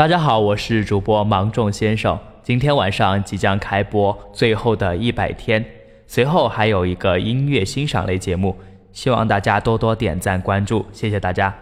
大家好我是主播芒种先生今天晚上即将开播最后的一百天随后还有一个音乐欣赏类节目希望大家多多点赞关注谢谢大家。